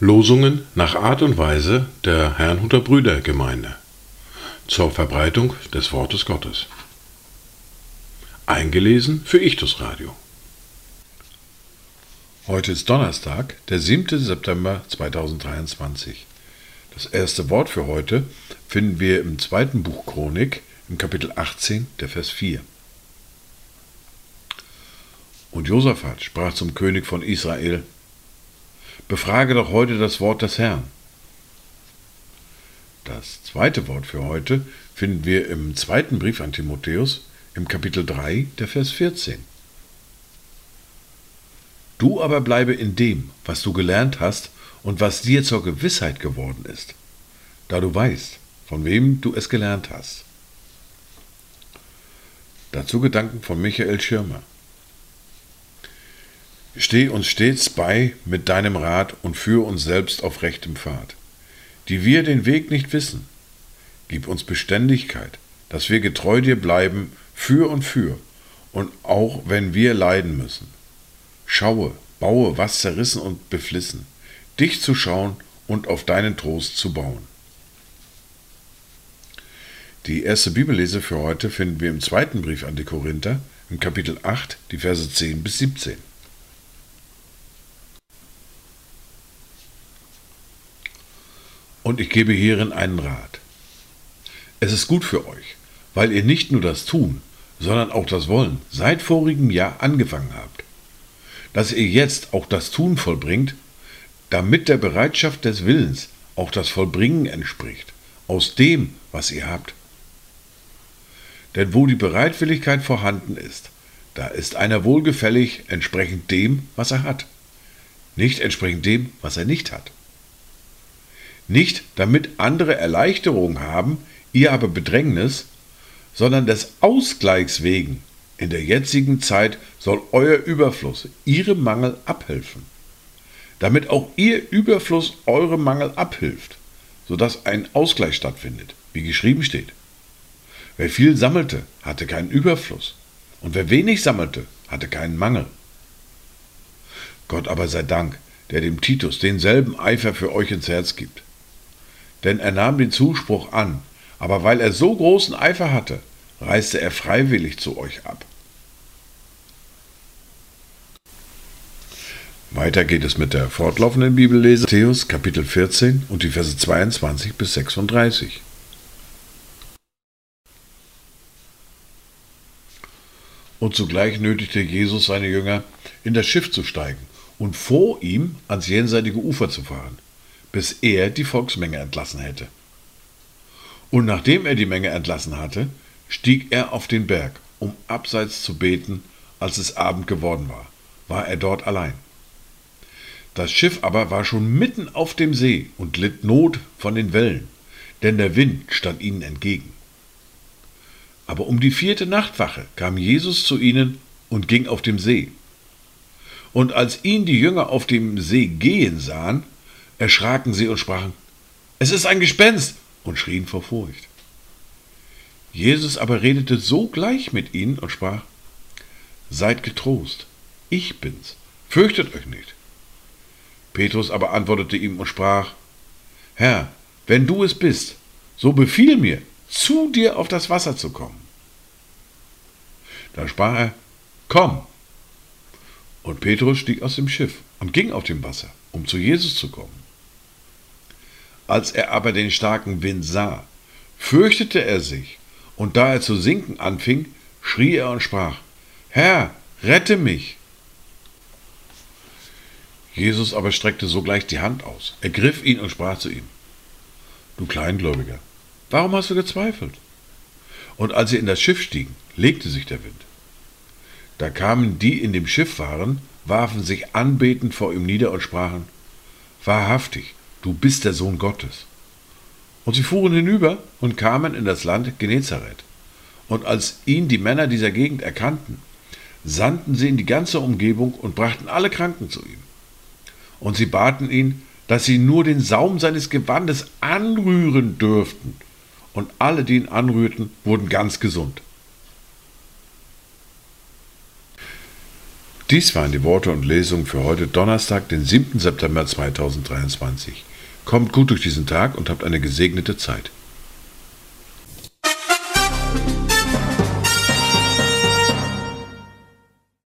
Losungen nach Art und Weise der Herrnhuter Brüdergemeinde zur Verbreitung des Wortes Gottes. Eingelesen für Ichtus Radio. Heute ist Donnerstag, der 7. September 2023. Das erste Wort für heute finden wir im zweiten Buch Chronik, im Kapitel 18, der Vers 4. Und Josaphat sprach zum König von Israel: Befrage doch heute das Wort des Herrn. Das zweite Wort für heute finden wir im zweiten Brief an Timotheus im Kapitel 3, der Vers 14. Du aber bleibe in dem, was du gelernt hast und was dir zur Gewissheit geworden ist, da du weißt, von wem du es gelernt hast. Dazu Gedanken von Michael Schirmer. Steh uns stets bei mit deinem Rat und führe uns selbst auf rechtem Pfad, die wir den Weg nicht wissen. Gib uns Beständigkeit, dass wir getreu dir bleiben für und für, und auch wenn wir leiden müssen. Schaue, baue, was zerrissen und beflissen, dich zu schauen und auf deinen Trost zu bauen. Die erste Bibellese für heute finden wir im zweiten Brief an die Korinther, im Kapitel 8, die Verse 10 bis 17. Und ich gebe hierin einen Rat. Es ist gut für euch, weil ihr nicht nur das Tun, sondern auch das Wollen seit vorigem Jahr angefangen habt. Dass ihr jetzt auch das Tun vollbringt, damit der Bereitschaft des Willens auch das Vollbringen entspricht, aus dem, was ihr habt. Denn wo die Bereitwilligkeit vorhanden ist, da ist einer wohlgefällig entsprechend dem, was er hat, nicht entsprechend dem, was er nicht hat. Nicht damit andere Erleichterung haben, ihr aber Bedrängnis, sondern des Ausgleichs wegen. In der jetzigen Zeit soll euer Überfluss ihrem Mangel abhelfen, damit auch ihr Überfluss eurem Mangel abhilft, sodass ein Ausgleich stattfindet, wie geschrieben steht. Wer viel sammelte, hatte keinen Überfluss, und wer wenig sammelte, hatte keinen Mangel. Gott aber sei Dank, der dem Titus denselben Eifer für euch ins Herz gibt denn er nahm den Zuspruch an, aber weil er so großen Eifer hatte, reiste er freiwillig zu euch ab. Weiter geht es mit der fortlaufenden Bibellese Matthäus Kapitel 14 und die Verse 22 bis 36. Und zugleich nötigte Jesus seine Jünger, in das Schiff zu steigen und vor ihm ans jenseitige Ufer zu fahren bis er die Volksmenge entlassen hätte. Und nachdem er die Menge entlassen hatte, stieg er auf den Berg, um abseits zu beten, als es Abend geworden war, war er dort allein. Das Schiff aber war schon mitten auf dem See und litt Not von den Wellen, denn der Wind stand ihnen entgegen. Aber um die vierte Nachtwache kam Jesus zu ihnen und ging auf dem See. Und als ihn die Jünger auf dem See gehen sahen, erschraken sie und sprachen, es ist ein Gespenst, und schrien vor Furcht. Jesus aber redete sogleich mit ihnen und sprach, Seid getrost, ich bin's, fürchtet euch nicht. Petrus aber antwortete ihm und sprach, Herr, wenn du es bist, so befiehl mir, zu dir auf das Wasser zu kommen. Da sprach er, Komm. Und Petrus stieg aus dem Schiff und ging auf dem Wasser, um zu Jesus zu kommen. Als er aber den starken Wind sah, fürchtete er sich, und da er zu sinken anfing, schrie er und sprach, Herr, rette mich! Jesus aber streckte sogleich die Hand aus, ergriff ihn und sprach zu ihm, Du Kleingläubiger, warum hast du gezweifelt? Und als sie in das Schiff stiegen, legte sich der Wind. Da kamen die in dem Schiff waren, warfen sich anbetend vor ihm nieder und sprachen, Wahrhaftig, du bist der Sohn Gottes. Und sie fuhren hinüber und kamen in das Land Genezareth. Und als ihn die Männer dieser Gegend erkannten, sandten sie in die ganze Umgebung und brachten alle Kranken zu ihm. Und sie baten ihn, dass sie nur den Saum seines Gewandes anrühren dürften. Und alle, die ihn anrührten, wurden ganz gesund. Dies waren die Worte und Lesungen für heute Donnerstag, den 7. September 2023. Kommt gut durch diesen Tag und habt eine gesegnete Zeit.